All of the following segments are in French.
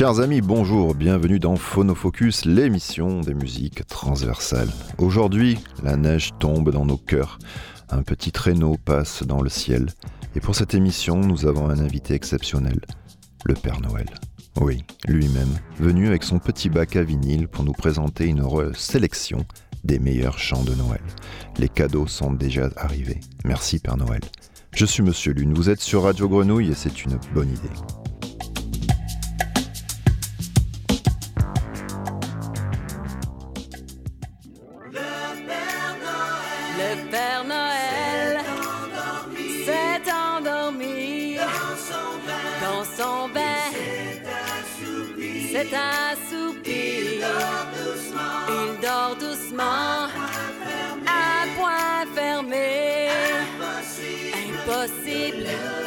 Chers amis, bonjour, bienvenue dans Phonofocus, l'émission des musiques transversales. Aujourd'hui, la neige tombe dans nos cœurs, un petit traîneau passe dans le ciel, et pour cette émission, nous avons un invité exceptionnel, le Père Noël. Oui, lui-même, venu avec son petit bac à vinyle pour nous présenter une heureuse sélection des meilleurs chants de Noël. Les cadeaux sont déjà arrivés. Merci Père Noël. Je suis Monsieur Lune, vous êtes sur Radio Grenouille et c'est une bonne idée. C'est un soupir. Il dort doucement. Un point fermé. Impossible de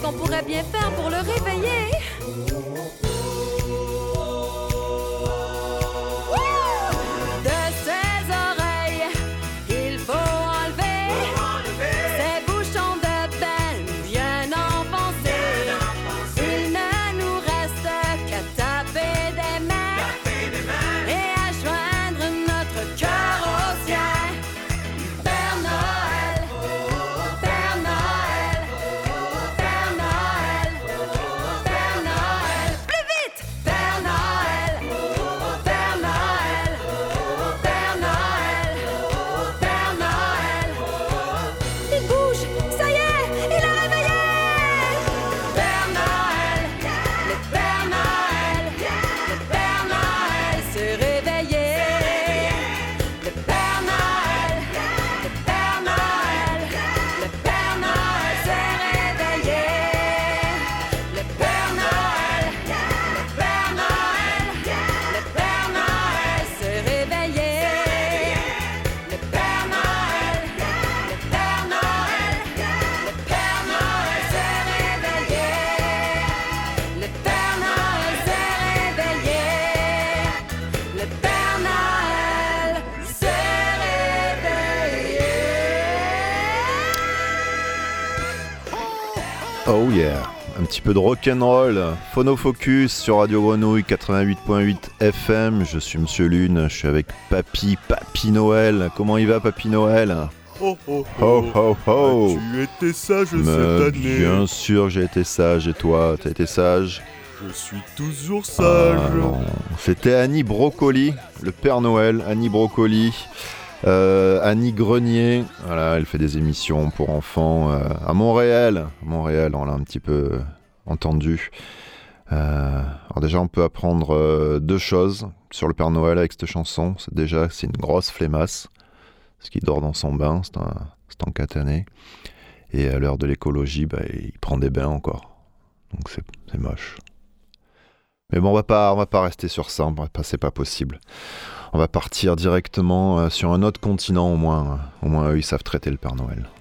qu'on pourrait bien faire pour le réveiller petit peu de rock'n'roll, phonofocus sur Radio Grenouille 88.8 FM. Je suis Monsieur Lune, je suis avec Papy, Papy Noël. Comment il va, Papy Noël? Oh oh Ho ho ho Tu étais sage Mais cette année? Bien sûr, j'ai été sage. Et toi, t'as été sage? Je suis toujours sage. Ah. C'était Annie Brocoli, le Père Noël, Annie Brocoli. Euh, Annie Grenier, voilà, elle fait des émissions pour enfants euh, à Montréal. Montréal, on l'a un petit peu entendu. Euh, alors déjà, on peut apprendre euh, deux choses sur le Père Noël avec cette chanson. Déjà, c'est une grosse flémasse, parce qu'il dort dans son bain, c'est un, c'est catané. Et à l'heure de l'écologie, bah, il prend des bains encore. Donc c'est, c'est moche. Mais bon, on va pas, va pas rester sur ça. C'est pas possible. On va partir directement euh, sur un autre continent au moins. Au moins, eux, ils savent traiter le Père Noël.「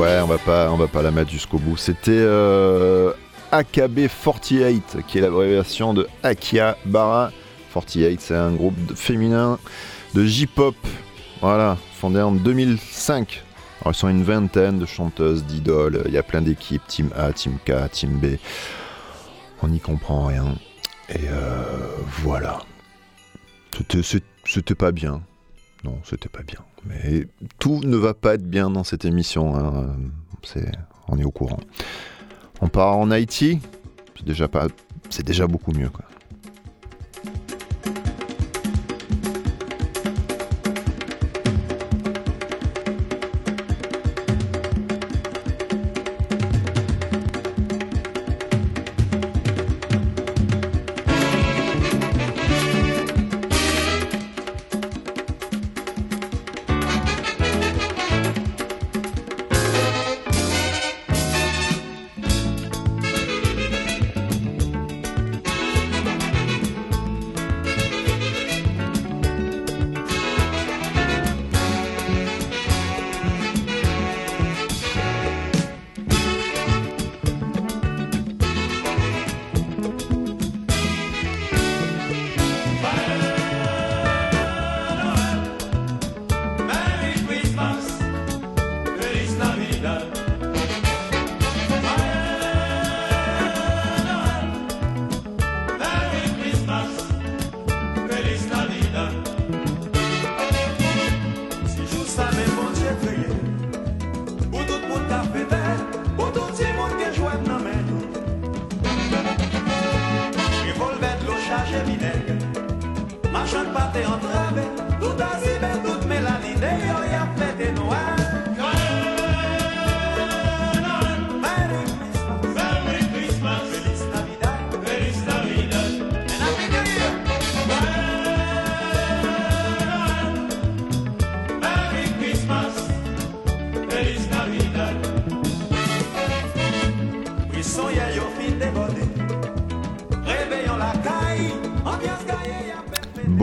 Ouais, on va pas, on va pas la mettre jusqu'au bout. C'était euh, AKB48, qui est l'abréviation de Akihabara 48. C'est un groupe de- féminin de J-pop. Voilà, fondé en 2005. Alors, ils sont une vingtaine de chanteuses, d'idoles. Il y a plein d'équipes, Team A, Team K, Team B. On n'y comprend rien. Et euh, voilà. C'était pas bien. Non, c'était pas bien. Mais tout ne va pas être bien dans cette émission. hein. On est au courant. On part en Haïti. C'est déjà pas, c'est déjà beaucoup mieux.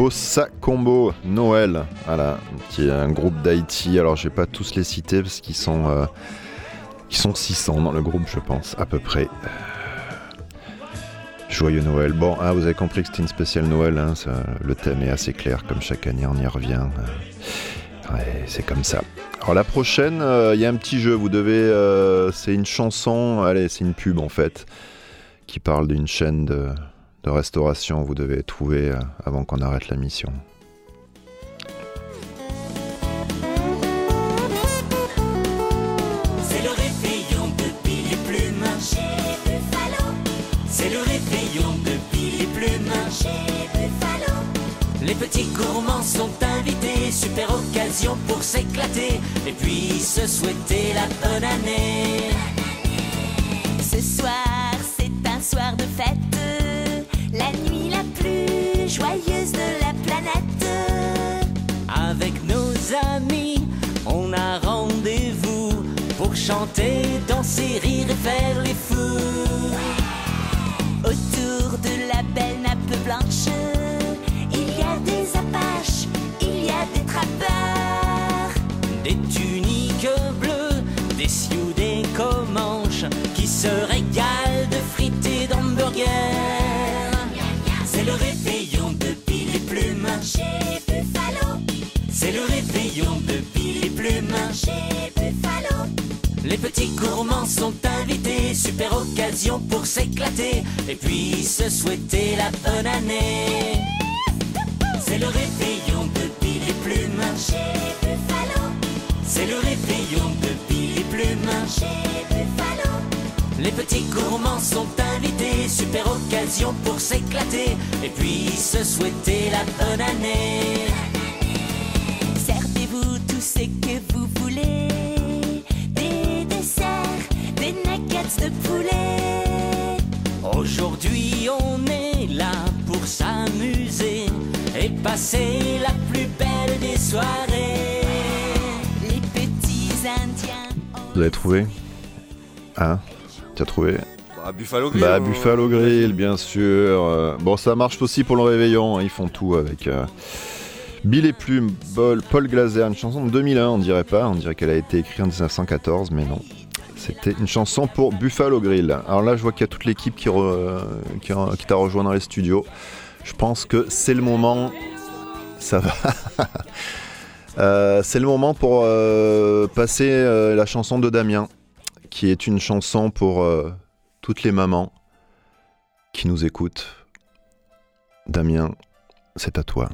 Bossa Combo Noël, voilà, qui est un groupe d'Haïti. Alors, je vais pas tous les citer parce qu'ils sont, euh, ils sont 600 dans le groupe, je pense, à peu près. Joyeux Noël. Bon, ah, vous avez compris que c'était une spéciale Noël. hein, le thème est assez clair, comme chaque année, on y revient. euh, c'est comme ça. Alors la prochaine, euh, il y a un petit jeu. Vous devez, euh, c'est une chanson. Allez, c'est une pub en fait, qui parle d'une chaîne de, de restauration. Vous devez trouver euh, avant qu'on arrête la mission. C'est le réveillon de Billy Plume. Chez Buffalo, C'est le réveillon de Billy Plume. chez Buffalo, Les petits gourmands sont invités, super occasion pour s'éclater et puis se souhaiter la bonne année. Chanter, danser, rire et faire les fous. Petits gourmands sont invités, super occasion pour s'éclater et puis se souhaiter la bonne année. C'est le réveillon de Billy Plume. chez Buffalo, C'est le réveillon de Billy Plume. chez Buffalo, Les petits gourmands sont invités, super occasion pour s'éclater et puis se souhaiter la bonne année. servez-vous tout ce que vous de poulet. Aujourd'hui on est là pour s'amuser et passer la plus belle des soirées. Les petits indiens. Vous avez trouvé Hein Tu as trouvé Bah, Buffalo Grill. Bah Buffalo Grill, bien sûr. Euh, Bon, ça marche aussi pour le réveillon. hein, Ils font tout avec. euh, Bill et Plume, Paul, Paul Glaser, une chanson de 2001, on dirait pas, on dirait qu'elle a été écrite en 1914, mais non. C'était une chanson pour Buffalo Grill. Alors là, je vois qu'il y a toute l'équipe qui, t'a rejoint dans les studios. Je pense que c'est le moment. Ça va. Euh, c'est le moment pour euh, passer euh, la chanson de Damien, qui est une chanson pour toutes les mamans qui nous écoutent. Damien, c'est à toi.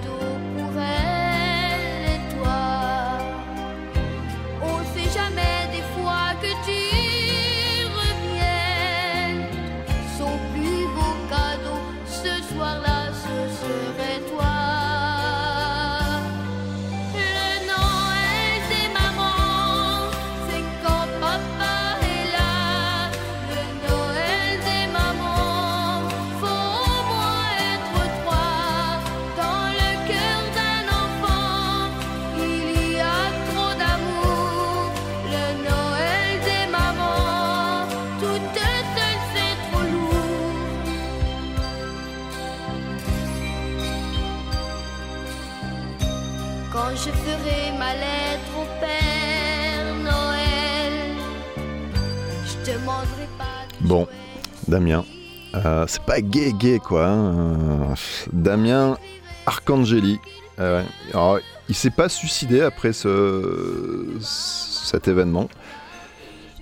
adore. Damien. Euh, c'est pas gay gay quoi. hein. Euh, Damien Arcangeli. Euh, il s'est pas suicidé après ce, cet événement.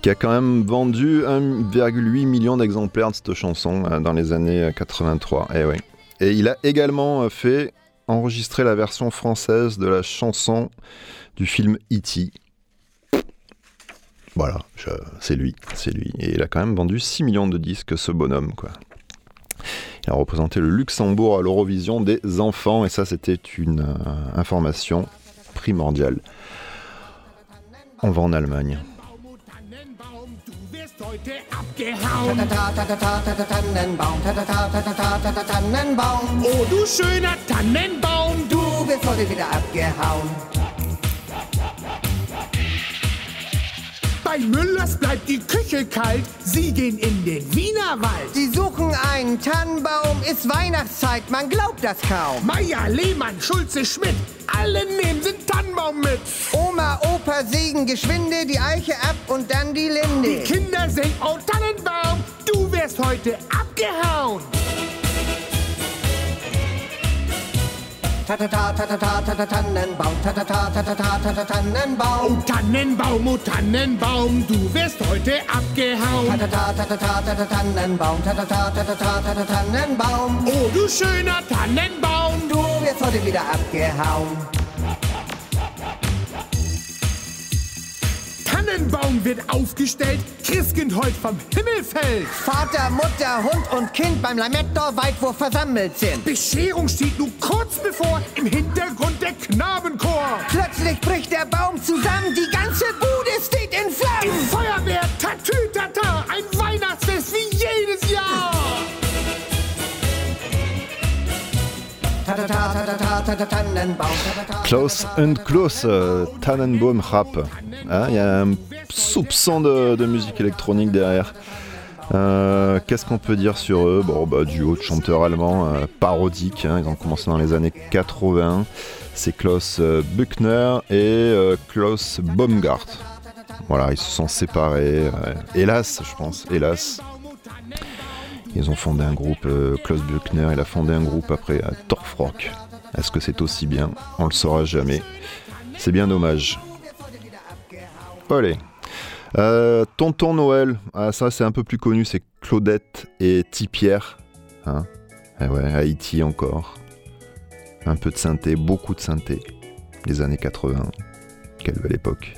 Qui a quand même vendu 1,8 million d'exemplaires de cette chanson dans les années 83. Et, ouais. Et il a également fait enregistrer la version française de la chanson du film E.T. Voilà, c'est lui, c'est lui. Et il a quand même vendu 6 millions de disques, ce bonhomme, quoi. Il a représenté le Luxembourg à l'Eurovision des enfants, et ça, c'était une euh, information primordiale. On va en Allemagne. Oh, du schöner Tannenbaum, du. abgehauen. Bei Müllers bleibt die Küche kalt. Sie gehen in den Wienerwald. Sie suchen einen Tannenbaum, ist Weihnachtszeit, man glaubt das kaum. Meier, Lehmann, Schulze, Schmidt. Alle nehmen einen Tannenbaum mit. Oma, Opa sägen geschwinde die Eiche ab und dann die Die Linde. Kinder singen, oh Tannenbaum, du wirst heute abgehauen. Tatata, tatata, tatata, Tannenbaum, tatata, tatata, tatata, Oh Tannenbaum. Tannenbaum, oh Tannenbaum, du wirst heute abgehauen. Tatata, tatata, tatata, Tannenbaum, tatata, tatata, tatata, Tannenbaum. Oh, du schöner Tannenbaum, Du wirst heute wieder abgehauen. Tannenbaum wird aufgestellt, Christkind heut vom Himmel fällt. Vater, Mutter, Hund und Kind beim Lametta-Weitwurf versammelt sind. Bescherung steht nun kurz bevor, im Hintergrund der Knabenchor. Plötzlich bricht der Baum zusammen, die ganze Bude steht in Flammen. Feuerwehr, Tatütata, Klaus and Klaus, euh, Tannenbaum rap. Hein, Il y a un soupçon de, musique électronique derrière. Euh, Qu'est-ce qu'on peut dire sur eux? Bon, bah, duo de chanteurs allemands euh, parodiques. hein, ils ont commencé dans les années 80. C'est Klaus euh, Buchner et Klaus Baumgart. Voilà, ils se sont séparés. Hélas, je pense, hélas. Ils ont fondé un groupe, euh, Klaus Buchner, il a fondé un groupe après à Torfrock. Est-ce que c'est aussi bien On le saura jamais. C'est bien dommage. Allez. Euh, Tonton Noël, ah, ça c'est un peu plus connu, c'est Claudette et Tipierre. Hein Eh ouais, Haïti encore. Un peu de synthé, beaucoup de synthé. Les années 80. Quelle belle époque.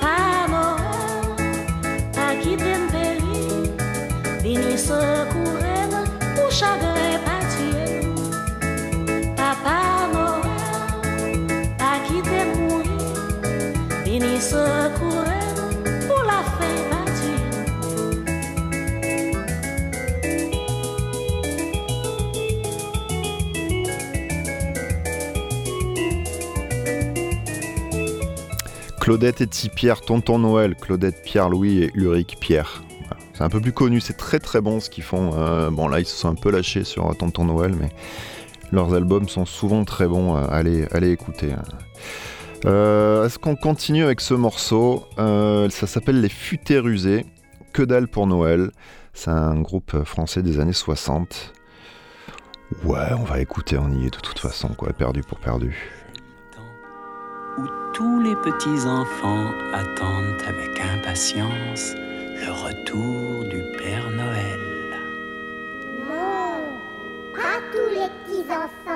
Papa Noël a quitté le pays. Vini secourir pour chagrin pâtier. Claudette et Tipierre, Tonton Noël, Claudette, Pierre-Louis et Ulrich Pierre. C'est un peu plus connu, c'est très très bon ce qu'ils font. Euh, bon là ils se sont un peu lâchés sur Tonton Noël, mais leurs albums sont souvent très bons. euh, allez, allez écouter. hein. Euh, Est-ce qu'on continue avec ce morceau? Euh, Ça s'appelle Les Futés Rusés. Que dalle pour Noël. C'est un groupe français des années 60. Ouais, on va écouter, on y est de toute façon, quoi. Perdu pour perdu. Où tous les petits enfants attendent avec impatience le retour du Père Noël. Non, pas tous les petits enfants,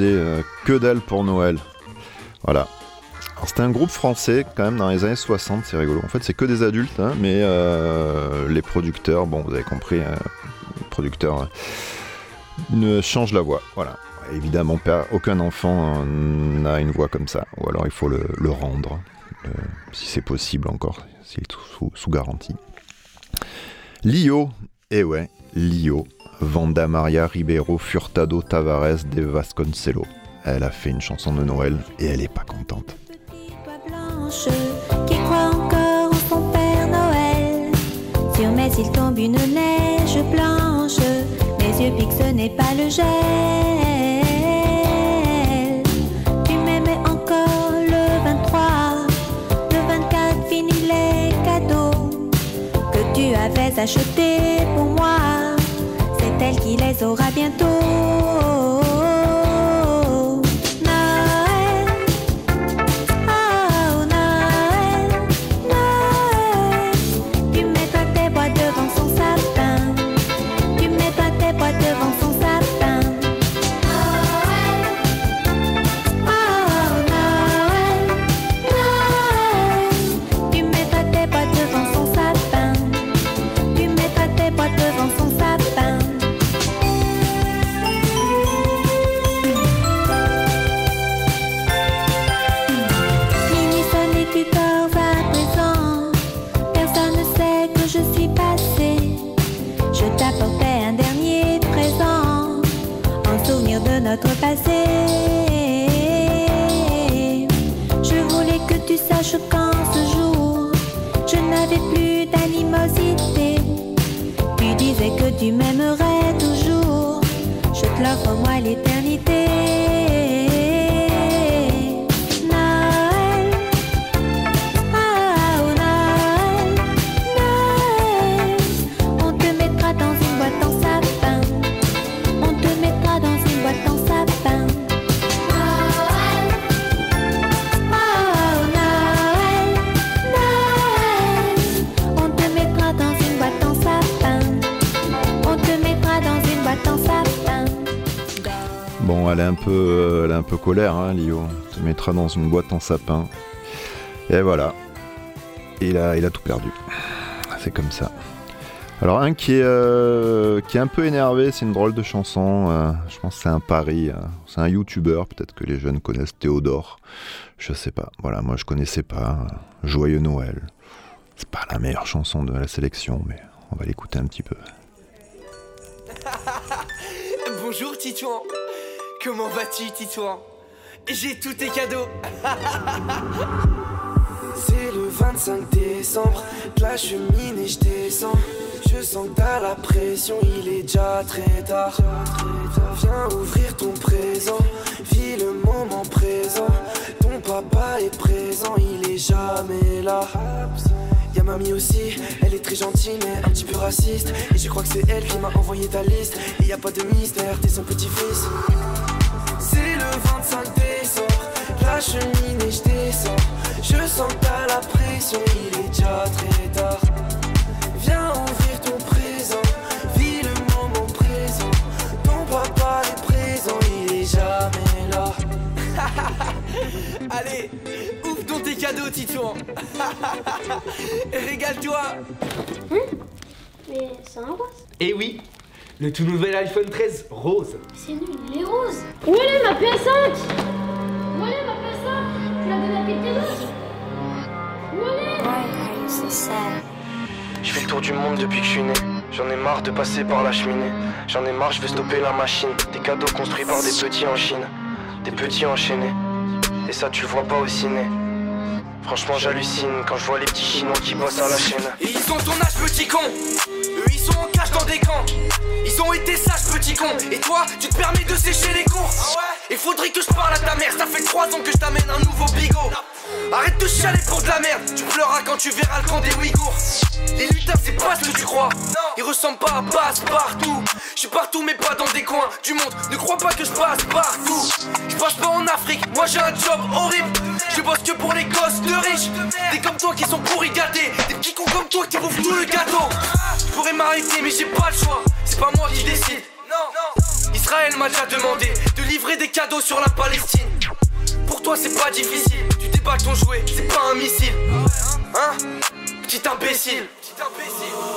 euh, que dalle pour Noël. Voilà. Alors, C'était un groupe français quand même dans les années 60, c'est rigolo. En fait, c'est que des adultes, hein, mais euh, les producteurs, bon, vous avez compris, euh, les producteurs euh, ne changent la voix. Voilà. Évidemment, pas- aucun enfant n'a une voix comme ça, ou alors il faut le, rendre, si c'est possible encore, s'il est sous, sous garantie. Lio, eh ouais, Lio, Vanda Maria Ribeiro Furtado Tavares de Vasconcelos. Elle a fait une chanson de Noël et elle est pas contente. qui croit encore en son Père Noël. Sur mes îles tombe une neige blanche, mes yeux piquent, ce n'est pas le gel. Tu m'aimais encore le 23, le 24 fini les cadeaux que tu avais achetés pour moi. Elle qui les aura bientôt. Saches qu'en ce jour, je n'avais plus d'animosité. Tu disais que tu m'aimerais toujours. Je te l'offre moi l'éternité. Un peu, euh, elle est un peu colère, hein, Lio. Te mettra dans une boîte en sapin. Et voilà. Il a, tout perdu. C'est comme ça. Alors un qui est, euh, un peu énervé, c'est une drôle de chanson. euh, je pense que c'est un pari. c'est un YouTuber, peut-être que les jeunes connaissent Théodore. Je sais pas. Voilà, moi je connaissais pas. Joyeux Noël. C'est pas la meilleure chanson de la sélection, mais on va l'écouter un petit peu. Bonjour Titouan. Comment vas-tu Titouan? J'ai tous tes cadeaux. C'est le 25 décembre, de la cheminée je descends. Je sens que t'as la pression, il est déjà très tard. Viens ouvrir ton présent, vis le moment présent. Ton papa est présent, il est jamais là. Y'a mamie aussi, elle est très gentille mais un petit peu raciste. Et je crois que c'est elle qui m'a envoyé ta liste. Et y a pas de mystère, t'es son petit-fils. C'est le 25 décembre, la cheminée je descends. Je sens que t'as la pression, il est déjà très tard. Viens ouvrir cadeaux Titouan. Régale-toi. Mais c'est un rose. Et oui, le tout nouvel iPhone 13 rose. C'est nul, il est rose. Où elle est ma PS5 Où elle est ma PS5 Tu l'as donné à quelqu'un d'autre? Où elle est? Je fais le tour du monde depuis que je suis né. J'en ai marre de passer par la cheminée. J'en ai marre, je veux stopper la machine. Des cadeaux construits par des petits en Chine. Des petits enchaînés. Et ça, tu le vois pas au ciné. Franchement, j'hallucine quand je vois les petits chinois qui bossent à la chaîne. Et ils ont ton âge petit con. Eux ils sont en cache dans des camps. Ils ont été sages petit con. Et toi, tu te permets de sécher les cours. Il faudrait que je parle à ta mère. Ça fait trois ans que je t'amène un nouveau bigot. Arrête de chialer pour de la merde. Tu pleuras quand tu verras le camp des Ouïghours. Les lutins, c'est pas ce que tu crois. Ils ressemblent pas à passe partout. Je suis partout, mais pas dans des coins du monde. Ne crois pas que je passe partout. Je passe pas en Afrique. Moi j'ai un job horrible. Je bosse que pour les gosses de riches. Des comme toi qui sont pourris gâtés. Des petits cons comme toi qui bouffent tout le gâteau. Je pourrais m'arrêter, mais j'ai pas le choix. C'est pas moi qui décide. Israël m'a déjà demandé de livrer des cadeaux sur la Palestine. Pour toi, c'est pas difficile. Déballes ton jouet, c'est pas un missile. Hein Petit imbécile.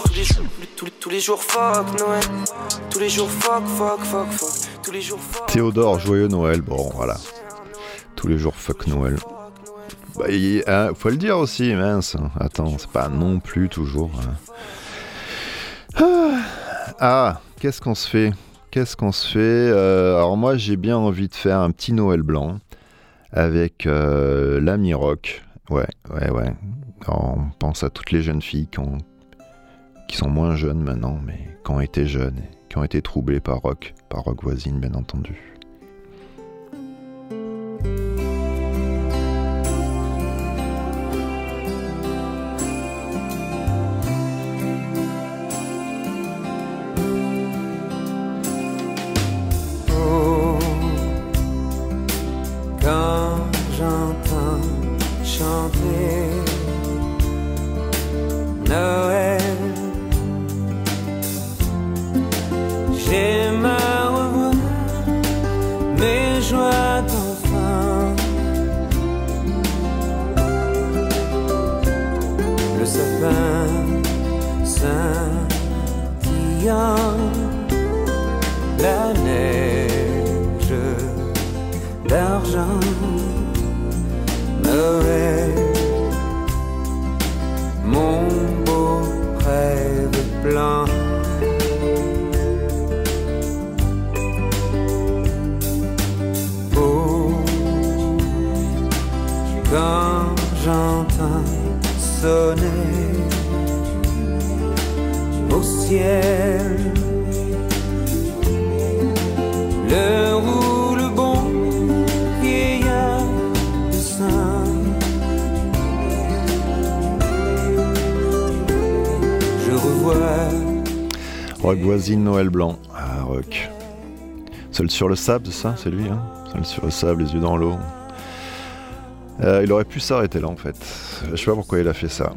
Tous les jours, tous, tous les jours, fuck Noël. Tous les jours, fuck, fuck, fuck, fuck. Tous les jours, fuck. Théodore, joyeux Noël, bon voilà. Tous les jours fuck Noël. Bah, il- hein, faut le dire aussi, mince. Attends, c'est pas non plus toujours. hein. Ah, Ah, qu'est-ce qu'on se fait? Qu'est-ce qu'on se fait Euh, Alors moi, j'ai bien envie de faire un petit Noël blanc avec euh, l'ami rock. Ouais, ouais, ouais. On pense à toutes les jeunes filles qui, qui sont moins jeunes maintenant, mais qui ont été jeunes, qui ont été troublées par rock, par rock voisine, bien entendu. au ciel. Le roule bon vieillard de saint. Je revois. Rock voisine Noël Blanc. Ah, rock. Seul sur le sable, ça, c'est lui. Hein? Seul sur le sable, les yeux dans l'eau. Euh, il aurait pu s'arrêter là en fait. Je sais pas pourquoi il a fait ça.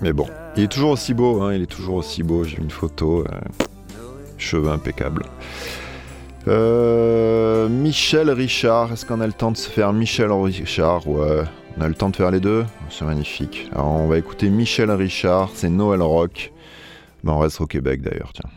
Mais bon, il est toujours aussi beau, hein, il est toujours aussi beau. J'ai une photo. euh, cheveux impeccables. Euh, Michel Richard, est-ce qu'on a le temps de se faire Michel Richard? Ouais, on a le temps de faire les deux? C'est magnifique. Alors on va écouter Michel Richard, c'est Noël Rock. Ben, on reste au Québec d'ailleurs, tiens.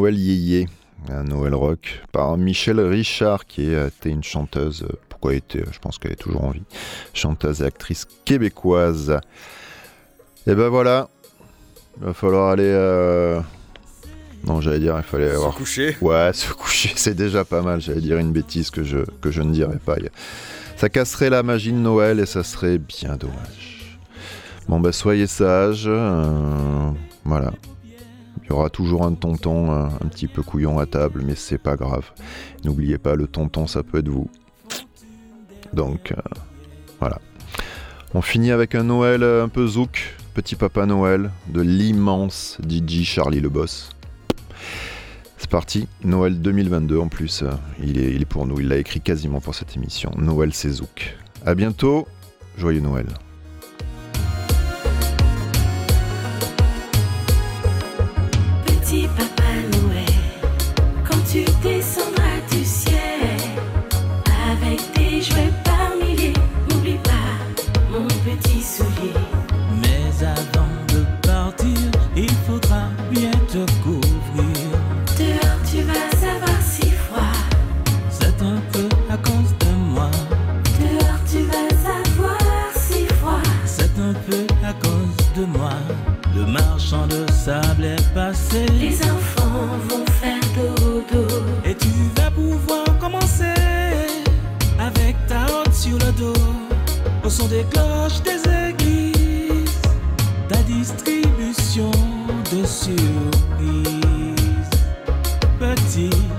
Noël Yéyé, un Noël rock, par Michel Richard, qui était une chanteuse, euh, pourquoi était, je pense qu'elle est toujours en vie, chanteuse et actrice québécoise. Et ben voilà, il va falloir aller... euh, Non, j'allais dire, il fallait avoir... coucher Ouais, se coucher, c'est déjà pas mal, j'allais dire une bêtise que je, que je ne dirais pas. Ça casserait la magie de Noël et ça serait bien dommage. Bon bah soyez sages, euh, voilà. Il y aura toujours un tonton un petit peu couillon à table, mais c'est pas grave. N'oubliez pas, le tonton, ça peut être vous. Donc, euh, voilà. On finit avec un Noël euh, un peu zouk, petit papa Noël, de l'immense DJ Charlie le Boss. C'est parti, Noël 2022 en plus, euh, il est, il est pour nous, il l'a écrit quasiment pour cette émission. Noël c'est zouk. À bientôt, joyeux Noël. Petit